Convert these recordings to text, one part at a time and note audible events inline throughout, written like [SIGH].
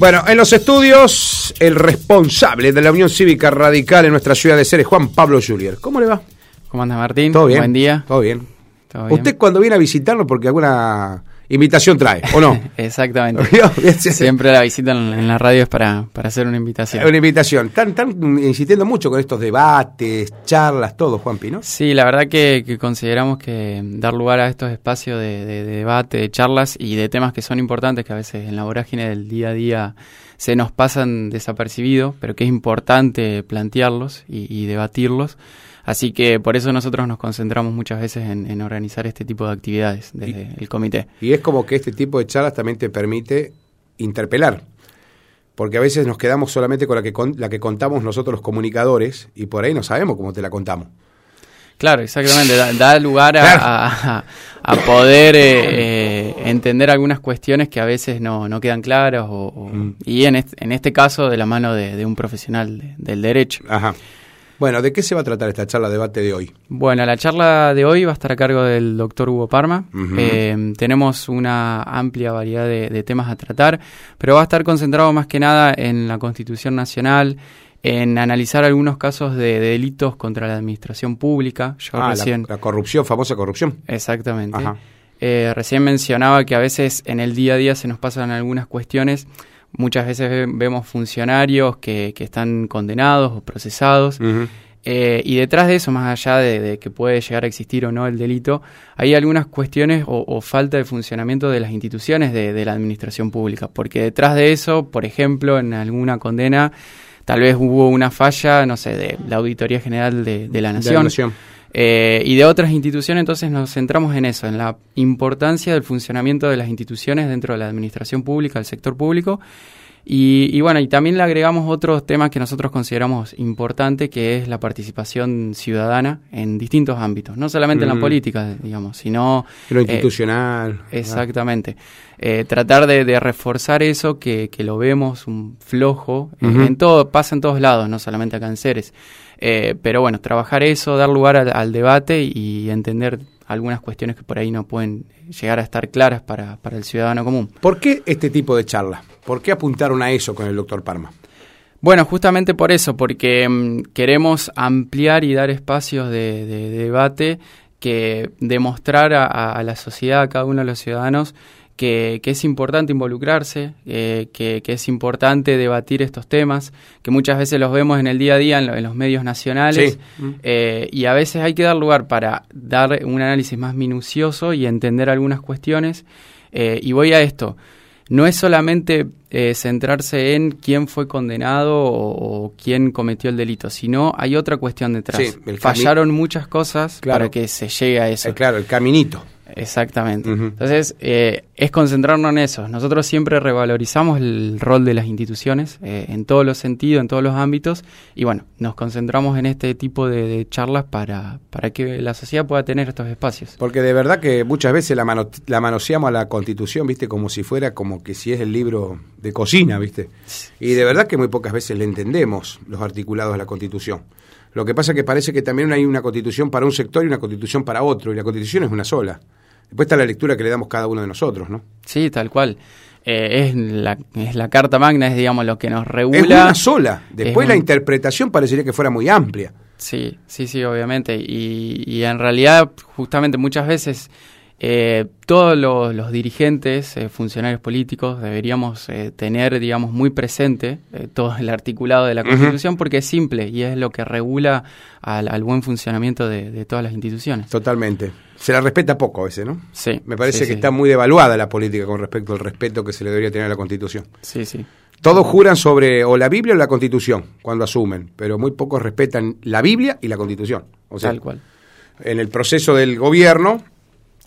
Bueno, en los estudios, el responsable de la Unión Cívica Radical en nuestra ciudad de Ceres, Juan Pablo Julier. ¿Cómo le va? ¿Cómo anda Martín? ¿Todo bien? Buen día. ¿Todo bien? ¿Todo bien? ¿Usted cuando viene a visitarnos porque alguna invitación trae, o no? [LAUGHS] Exactamente. [LAUGHS] Siempre la visita en, en la radio es para, para hacer una invitación. Una invitación. Están, están insistiendo mucho con estos debates, charlas, todo, Juan Pino. Sí, la verdad que, que consideramos que dar lugar a estos espacios de, de- de debate, de charlas y de temas que son importantes, que a veces en la vorágine del día a día se nos pasan desapercibidos, pero que es importante plantearlos y, y debatirlos. Así que por eso nosotros nos concentramos muchas veces en, en organizar este tipo de actividades desde el comité. Y es como que este tipo de charlas también te permite interpelar. Porque a veces nos quedamos solamente con la que, con- la que contamos nosotros los comunicadores y por ahí no sabemos cómo te la contamos. Claro, exactamente. Da, da lugar a, Claro. a- a poder eh, eh, entender algunas cuestiones que a veces no, no quedan claras o, o- Mm. y en este, en este caso de la mano de, de un profesional de- del derecho. Ajá. Bueno, ¿de qué se va a tratar esta charla debate de hoy? Bueno, la charla de hoy va a estar a cargo del doctor Hugo Parma. Eh, tenemos una amplia variedad de, de temas a tratar, pero va a estar concentrado más que nada en la Constitución Nacional, en analizar algunos casos de, de delitos contra la administración pública. Yo Ah, la, recién... la corrupción, famosa corrupción. Exactamente. Ajá. Eh, recién mencionaba que a veces en el día a día se nos pasan algunas cuestiones. Muchas veces ve- vemos funcionarios que, que están condenados o procesados. Eh, y detrás de eso, más allá de, de que puede llegar a existir o no el delito, hay algunas cuestiones o, o falta de funcionamiento de las instituciones de, de la administración pública. Porque detrás de eso, por ejemplo, en alguna condena, tal vez hubo una falla, no sé, de la Auditoría General de, de la De la Nación. Eh, y de otras instituciones, entonces nos centramos en eso, en la importancia del funcionamiento de las instituciones dentro de la administración pública, del sector público. Y, y bueno, y también le agregamos otros temas que nosotros consideramos importante, que es la participación ciudadana en distintos ámbitos, no solamente en Mm. la política, digamos, sino... Lo eh, institucional. Exactamente. Eh, tratar de, de reforzar eso que, que lo vemos un flojo eh, en todo, pasa en todos lados, no solamente acá en Ceres. Eh, pero bueno, trabajar eso, dar lugar al, al debate y entender algunas cuestiones que por ahí no pueden llegar a estar claras para, para el ciudadano común. ¿Por qué este tipo de charla? ¿Por qué apuntaron a eso con el doctor Parma? Bueno, justamente por eso, porque mm, queremos ampliar y dar espacios de, de- de debate que demostrar a la sociedad, a cada uno de los ciudadanos, que, que es importante involucrarse, eh, que, que es importante debatir estos temas, que muchas veces los vemos en el día a día en, lo- en los medios nacionales, Sí. Eh, y a veces hay que dar lugar para dar un análisis más minucioso y entender algunas cuestiones. Eh, y voy a esto. No es solamente eh, centrarse en quién fue condenado o, o quién cometió el delito, sino hay otra cuestión detrás. Sí, Fallaron muchas cosas Claro. para que se llegue a eso. Eh, claro, el caminito. Exactamente. Entonces, eh, es concentrarnos en eso. Nosotros siempre revalorizamos el rol de las instituciones eh, en todos los sentidos, en todos los ámbitos, y bueno, nos concentramos en este tipo de, de charlas para, para que la sociedad pueda tener estos espacios. Porque de verdad que muchas veces la, mano- la manoseamos a la constitución, ¿viste? Como si fuera como que si es el libro de cocina, ¿viste? Y de verdad que muy pocas veces le entendemos los articulados de la constitución. Lo que pasa es que parece que también hay una constitución para un sector y una constitución para otro, y la constitución es una sola. Después está la lectura que le damos cada uno de nosotros, ¿no? Sí, tal cual. Eh, es, la, es la Carta Magna, es digamos lo que nos regula. Es una sola. Después Es la un- interpretación parecería que fuera muy amplia. Sí, sí, sí, obviamente. Y, y en realidad, justamente muchas veces, eh, todos los, los dirigentes, eh, funcionarios políticos, deberíamos eh, tener, digamos, muy presente eh, todo el articulado de la. Constitución porque es simple y es lo que regula al, al buen funcionamiento de, de todas las instituciones. Totalmente. Se la respeta poco a veces, ¿no? Sí. Me parece sí, que sí. está muy devaluada la política con respecto al respeto que se le debería tener a la Constitución. Sí, sí. Todos juran sobre o la Biblia o la Constitución cuando asumen, pero muy pocos respetan la Biblia y la Constitución. O sea, Tal cual. en el proceso del gobierno,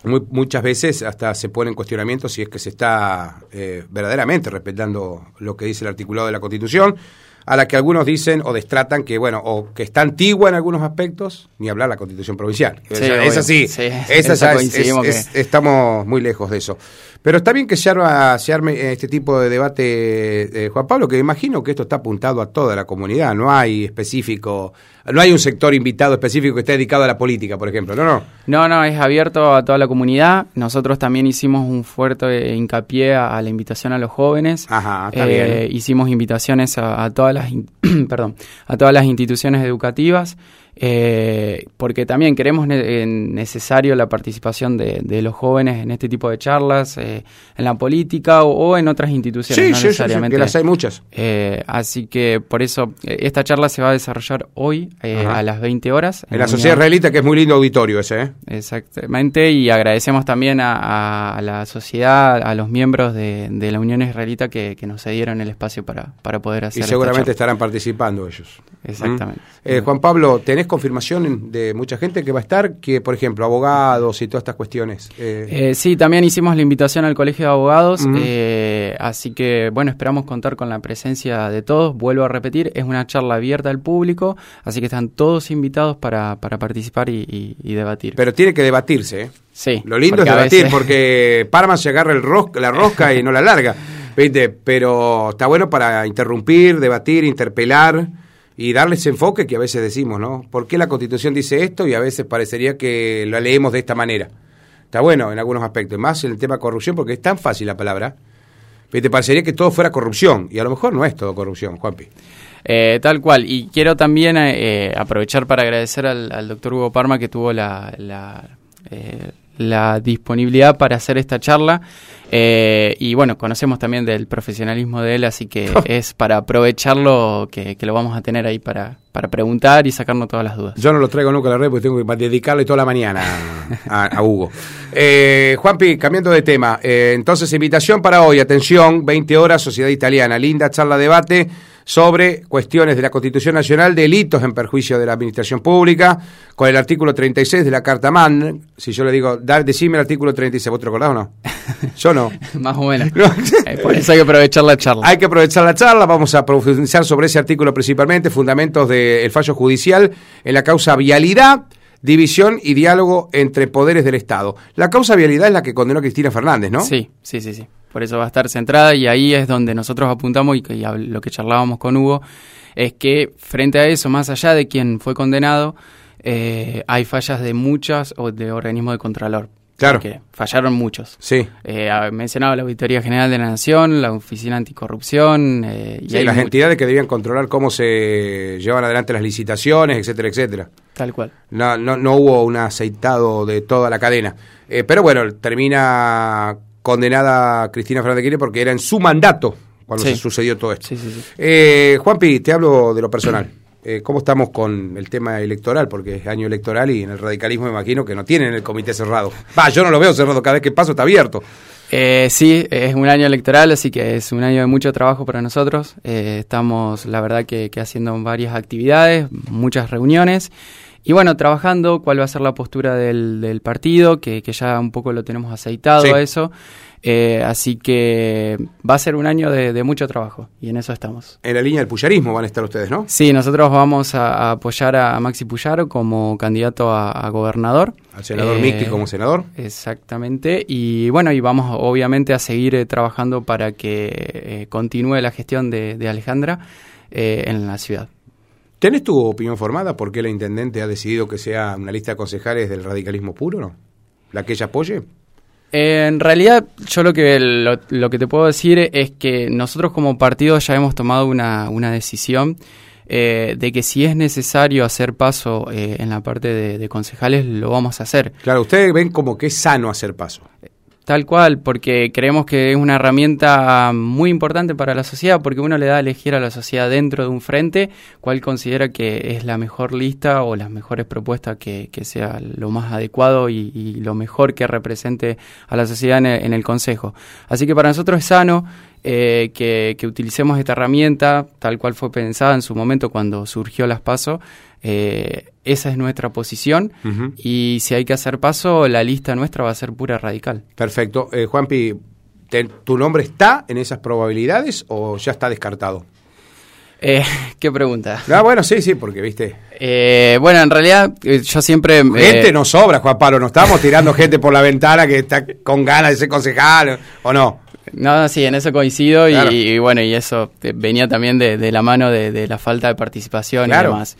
muy- muchas veces hasta se pone en cuestionamiento si es que se está eh, verdaderamente respetando lo que dice el articulado de la Constitución. A la que algunos dicen o destratan que, bueno, o que está antigua en algunos aspectos, ni hablar la constitución provincial. es así, estamos muy lejos de eso. Pero está bien que se, arme este tipo de debate, eh, Juan Pablo, que imagino que esto está apuntado a toda la comunidad, no hay específico, no hay un sector invitado específico que esté dedicado a la política, por ejemplo, ¿no? No, no, no es abierto a toda la comunidad. Nosotros también hicimos un fuerte hincapié a, la invitación a los jóvenes. Ajá, está bien. Eh, hicimos invitaciones a, a las, [CLEARS THROAT] perdón, a todas las instituciones educativas eh, porque también queremos eh, necesario la participación de, los jóvenes en este tipo de charlas, eh, en la política o, en otras instituciones. Sí, no sí, necesariamente. Sí, que las hay muchas. Eh, así que por eso esta charla se va a desarrollar hoy a las 20 horas. En, la, Sociedad Israelita, que es muy lindo auditorio ese. Exactamente, y agradecemos también a, la sociedad, a los miembros de, la Unión Israelita que, nos cedieron el espacio para, para poder hacer. Y seguramente estarán participando ellos. Exactamente. Juan Pablo, ¿tenés confirmación de mucha gente que va a estar? Que, por ejemplo, abogados y todas estas cuestiones. Eh. Eh, sí, también hicimos la invitación al Colegio de Abogados, eh, así que, bueno, esperamos contar con la presencia de todos. Vuelvo a repetir, es una charla abierta al público, así que están todos invitados para, para participar y, debatir. Pero tiene que debatirse, ¿eh? Sí. Lo lindo es debatir, porque Parma se agarra el rosca, la rosca y no la larga. ¿Viste? Pero está bueno para interrumpir, debatir, interpelar y darles enfoque que a veces decimos, ¿no? ¿Por qué la Constitución dice esto? Y a veces parecería que la leemos de esta manera. Está bueno en algunos aspectos, más en el tema corrupción, porque es tan fácil la palabra. Pero te parecería que todo fuera corrupción, y a lo mejor no es todo corrupción, Juanpi. Eh, tal cual, y quiero también eh, aprovechar para agradecer al, doctor Hugo Parma que tuvo la, la, eh, la disponibilidad para hacer esta charla. Eh, y bueno, conocemos también del profesionalismo de él, así que [LAUGHS] es para aprovecharlo que, lo vamos a tener ahí para, para preguntar y sacarnos todas las dudas. Yo no lo traigo nunca a la red porque tengo que dedicarle toda la mañana a, Hugo. Eh, Juanpi, cambiando de tema, eh, entonces invitación para hoy, atención, 20 horas, Sociedad Italiana, linda charla, debate sobre cuestiones de la Constitución Nacional, delitos en perjuicio de la administración pública, con el artículo 36 de la Carta Mann. Si yo le digo, da, decime el artículo 36, ¿vos te recordás o no? [LAUGHS] Yo no. Más o menos. [LAUGHS] Por eso hay que aprovechar la charla. Hay que aprovechar la charla, vamos a profundizar sobre ese artículo principalmente, fundamentos del fallo judicial en la causa vialidad división y diálogo entre poderes del Estado. La causa vialidad es la que condenó Cristina Fernández, ¿no? Sí, sí, sí, sí por eso va a estar centrada y ahí es donde nosotros apuntamos y, lo que charlábamos con Hugo es que frente a eso, más allá de quien fue condenado, eh, hay fallas de muchas o de organismos de contralor. Claro. Que fallaron muchos. Sí. Eh, mencionaba la Auditoría General de la Nación, la Oficina Anticorrupción. Eh, y sí, las entidades que debían controlar cómo se llevan adelante las licitaciones, etcétera, etcétera. Tal cual. No, no, no hubo un aceitado de toda la cadena. Eh, pero bueno, termina condenada Cristina Fernández Kirchner porque era en su mandato cuando se sucedió todo esto. eh, Juanpi, te hablo de lo personal. Eh, ¿Cómo estamos con el tema electoral? Porque es año electoral y en el radicalismo me imagino que no tienen el comité cerrado. Va, yo no lo veo cerrado, cada vez que paso está abierto. Eh, sí, es un año electoral, así que es un año de mucho trabajo para nosotros. Eh, estamos, la verdad, que, que haciendo varias actividades, muchas reuniones. Y bueno, trabajando cuál va a ser la postura del, del partido, que, que, ya un poco lo tenemos aceitado a eso. Eh, así que va a ser un año de, mucho trabajo y en eso estamos. En la línea del puyarismo van a estar ustedes, ¿no? Sí, nosotros vamos a, apoyar a Maxi Puyaro como candidato a, gobernador. Al senador eh, como senador. Exactamente. Y bueno, y vamos obviamente a seguir eh, trabajando para que eh, continúe la gestión de, de Alejandra en la ciudad. ¿Tenés tu opinión formada por qué la intendente ha decidido que sea una lista de concejales del radicalismo puro, no? ¿La que ella apoye? en realidad, yo lo que, lo, que te puedo decir es que nosotros como partido ya hemos tomado una, una decisión eh, de que si es necesario hacer paso eh, en la parte de, de, concejales, lo vamos a hacer. Claro, ustedes ven como que es sano hacer paso. Tal cual, porque creemos que es una herramienta muy importante para la sociedad, porque uno le da a elegir a la sociedad dentro de un frente cuál considera que es la mejor lista o las mejores propuestas que, sea lo más adecuado y, lo mejor que represente a la sociedad en el, Consejo. Así que para nosotros es sano eh, que, que, utilicemos esta herramienta tal cual fue pensada en su momento cuando surgió las PASO eh, esa es nuestra posición y si hay que hacer paso, la lista nuestra va a ser pura radical. Perfecto. Eh, Juanpi, ¿tu nombre está en esas probabilidades o ya está descartado? Eh, [LAUGHS] ¿Qué pregunta? Ah, bueno, sí, sí, porque viste. Eh, bueno, en realidad eh, yo siempre... Gente no sobra, Juan Pablo, no estamos tirando gente por la ventana que está con ganas de ser concejal, ¿o no? No, sí, en eso coincido y, bueno, y eso venía también de, la mano de, la falta de participación y demás.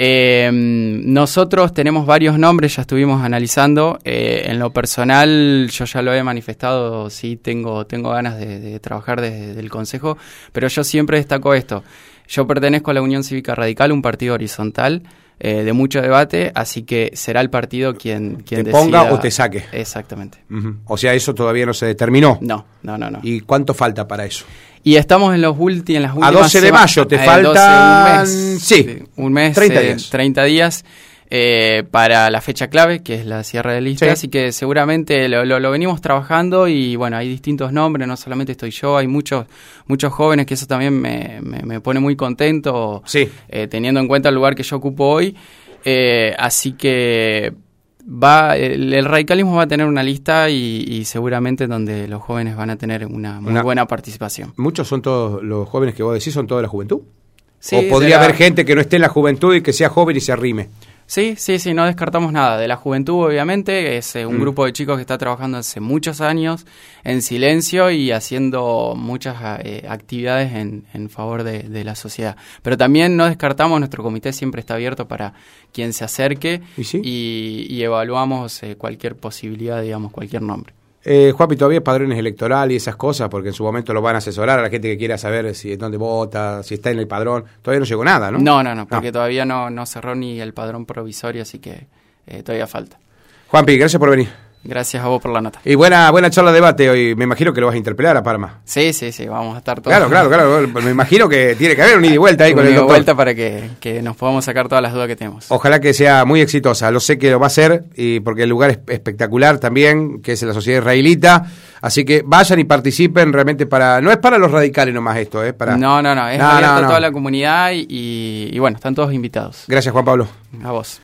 Eh, nosotros tenemos varios nombres, ya estuvimos analizando. Eh, en lo personal, yo ya lo he manifestado, sí tengo, tengo ganas de, trabajar desde el Consejo, pero yo siempre destaco esto. Yo pertenezco a la Unión Cívica Radical, un partido horizontal. Eh, de mucho debate, así que será el partido quien, quien te ponga o te saque. Exactamente. O sea, eso todavía no se determinó. No, no, no, no. ¿Y cuánto falta para eso? Y estamos en los últimos en las últimas A 12 de mayo te falta un mes. Sí, un mes, 30 días. 30 días eh, para la fecha clave, que es la cierre de lista. Así que seguramente lo, lo, venimos trabajando y bueno, hay distintos nombres, no solamente estoy yo, hay muchos muchos jóvenes que eso también me, me, pone muy contento, eh, teniendo en cuenta el lugar que yo ocupo hoy. Eh, así que va el, radicalismo va a tener una lista y, seguramente donde los jóvenes van a tener una muy buena participación. ¿Muchos son todos los jóvenes que vos decís, son toda la juventud? ¿O podría haber gente que no esté en la juventud y que sea joven y se arrime? Sí, sí, sí, no descartamos nada. De la juventud, obviamente, es eh, un mm. grupo de chicos que está trabajando hace muchos años en silencio y haciendo muchas eh, actividades en, en favor de, la sociedad. Pero también no descartamos, nuestro comité siempre está abierto para quien se acerque ¿Y, evaluamos eh, cualquier posibilidad, digamos, cualquier nombre. Eh, Juapi, todavía padrones electorales y esas cosas, porque en su momento lo van a asesorar a la gente que quiera saber si dónde vota, si está en el padrón. Todavía no llegó nada, ¿no? No, no, no, porque todavía no, no cerró ni el padrón provisorio, así que eh, todavía falta. Juanpi, gracias por venir. Gracias a vos por la nota. Y buena buena charla de debate hoy. Me imagino que lo vas a interpelar a Parma. Sí, sí, sí, vamos a estar todos. Claro, claro, claro. Me imagino que tiene que haber un ida y vuelta ahí con el doctor. vuelta para que, que, nos podamos sacar todas las dudas que tenemos. Ojalá que sea muy exitosa. Lo sé que lo va a ser y porque el lugar es espectacular también, que es la sociedad israelita. Así que vayan y participen realmente para... No es para los radicales nomás esto, es para... No, no, no. Es abierto a toda la comunidad y, y bueno, están todos invitados. Gracias, Juan Pablo. A vos.